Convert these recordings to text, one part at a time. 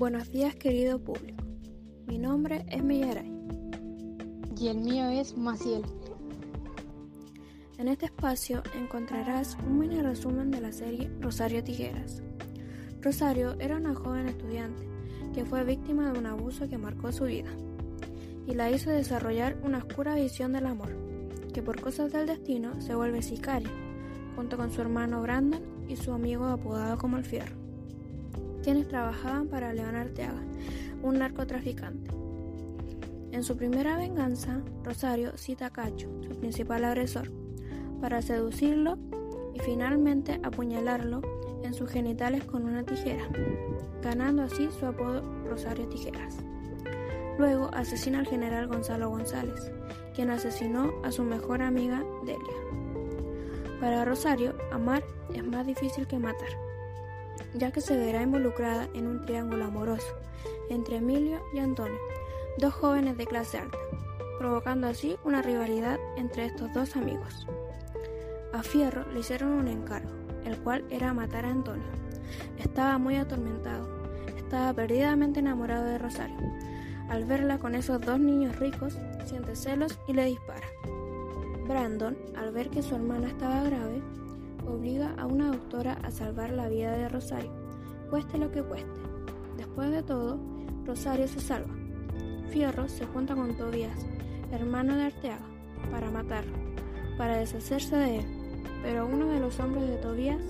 Buenos días querido público. Mi nombre es Millaray. Y el mío es Maciel. En este espacio encontrarás un mini resumen de la serie Rosario Tijeras. Rosario era una joven estudiante que fue víctima de un abuso que marcó su vida y la hizo desarrollar una oscura visión del amor, que por cosas del destino se vuelve sicaria, junto con su hermano Brandon y su amigo apodado como el Fierro, quienes trabajaban para León Arteaga, un narcotraficante. En su primera venganza, Rosario cita a Cacho, su principal agresor, para seducirlo y finalmente apuñalarlo en sus genitales con una tijera, ganando así su apodo Rosario Tijeras. Luego asesina al general Gonzalo González, quien asesinó a su mejor amiga Delia. Para Rosario, amar es más difícil que matar, ya que se verá involucrada en un triángulo amoroso entre Emilio y Antonio, dos jóvenes de clase alta, provocando así una rivalidad entre estos dos amigos. A Fierro le hicieron un encargo, el cual era matar a Antonio. Estaba muy atormentado, estaba perdidamente enamorado de Rosario. Al verla con esos dos niños ricos, siente celos y le dispara. Brandon, al ver que su hermana estaba grave, obliga a una doctora a salvar la vida de Rosario, cueste lo que cueste. Después de todo, Rosario se salva. Fierro se junta con Tobías, hermano de Arteaga, para matarlo, para deshacerse de él pero uno de los hombres de Tobías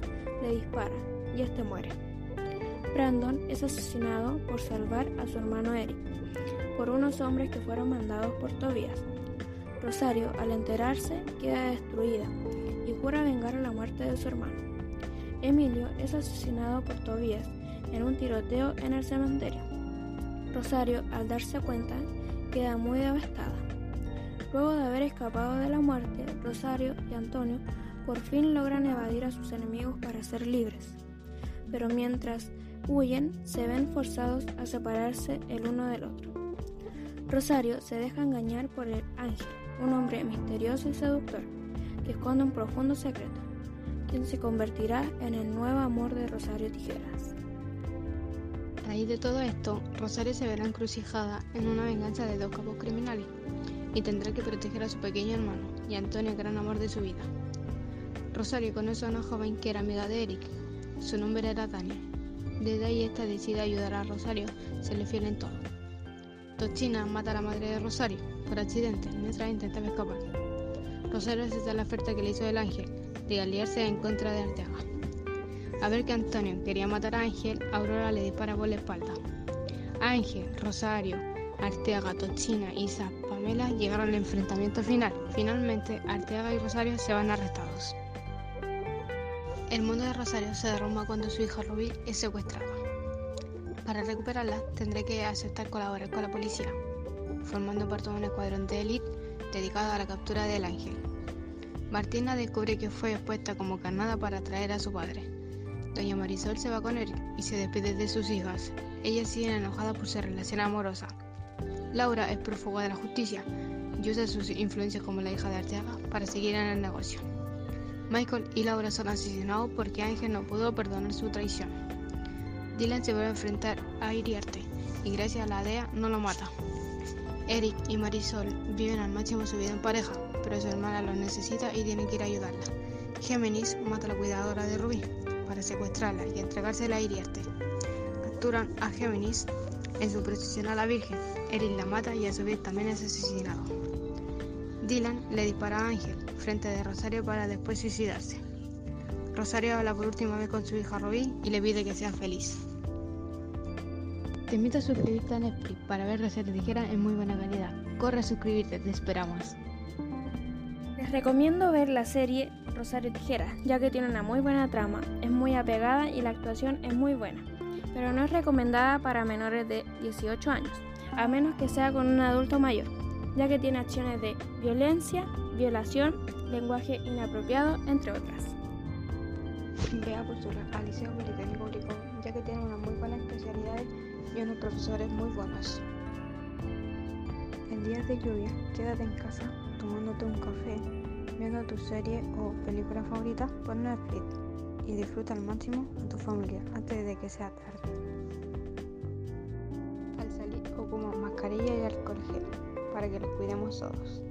le dispara y este muere. Brandon es asesinado por salvar a su hermano Eric por unos hombres que fueron mandados por Tobías. Rosario, al enterarse, queda destruida jura vengar la muerte de su hermano. Emilio es asesinado por Tobías en un tiroteo en el cementerio. Rosario, al darse cuenta, queda muy devastada. Luego de haber escapado de la muerte, Rosario y Antonio por fin logran evadir a sus enemigos para ser libres. Pero mientras huyen, se ven forzados a separarse el uno del otro. Rosario se deja engañar por el ángel, un hombre misterioso y seductor, que esconde un profundo secreto, quien se convertirá en el nuevo amor de Rosario Tijeras. A raíz de todo esto, Rosario se verá encrucijada en una venganza de dos capos criminales y tendrá que proteger a su pequeño hermano y a Antonio, gran amor de su vida. Rosario conoce a una joven que era amiga de Eric. Su nombre era Tania. Desde ahí esta decide ayudar a Rosario, se le fiel en todo. Tochina mata a la madre de Rosario por accidente mientras intentaba escapar. Rosario acepta la oferta que le hizo el ángel de aliarse en contra de Arteaga. A ver que Antonio quería matar a Ángel, Aurora le dispara por la espalda. Ángel, Rosario, Arteaga, Tochina, Isa, Pamela llegaron al enfrentamiento final. Finalmente, Arteaga y Rosario se van arrestados. El mundo de Rosario se derrumba cuando su hija Rubí es secuestrada. Para recuperarla tendré que aceptar colaborar con la policía, formando parte de un escuadrón de élite dedicado a la captura del ángel. Martina descubre que fue expuesta como carnada para atraer a su padre. Doña Marisol se va con él y se despide de sus hijas. Ellas siguen enojadas por su relación amorosa. Laura es prófuga de la justicia y usa sus influencias como la hija de Arteaga para seguir en el negocio. Michael y Laura son asesinados porque Ángel no pudo perdonar su traición. Dylan se vuelve a enfrentar a Iriarte y gracias a la DEA no lo mata. Eric y Marisol viven al máximo su vida en pareja, pero su hermana los necesita y tiene que ir a ayudarla. Géminis mata a la cuidadora de Ruby para secuestrarla y entregársela a Iriarte. Capturan a Géminis en su procesión a la Virgen. Eric la mata y a su vez también es asesinado. Dylan le dispara a Ángel frente de Rosario para después suicidarse. Rosario habla por última vez con su hija Robin y le pide que sea feliz. Te invito a suscribirte a Netflix para ver recetas ligeras en muy buena calidad. Corre a suscribirte, te esperamos. Les recomiendo ver la serie Rosario Tijeras, ya que tiene una muy buena trama, es muy apegada y la actuación es muy buena, pero no es recomendada para menores de 18 años, a menos que sea con un adulto mayor ya que tiene acciones de violencia, violación, lenguaje inapropiado, entre otras. Vea por su al Liceo Politécnico y unos profesores muy buenos. En días de lluvia, quédate en casa tomándote un café, viendo tu serie o película favorita por Netflix y disfruta al máximo a tu familia antes de que sea tarde. ocupamos mascarilla y alcohol gel para que los cuidemos todos.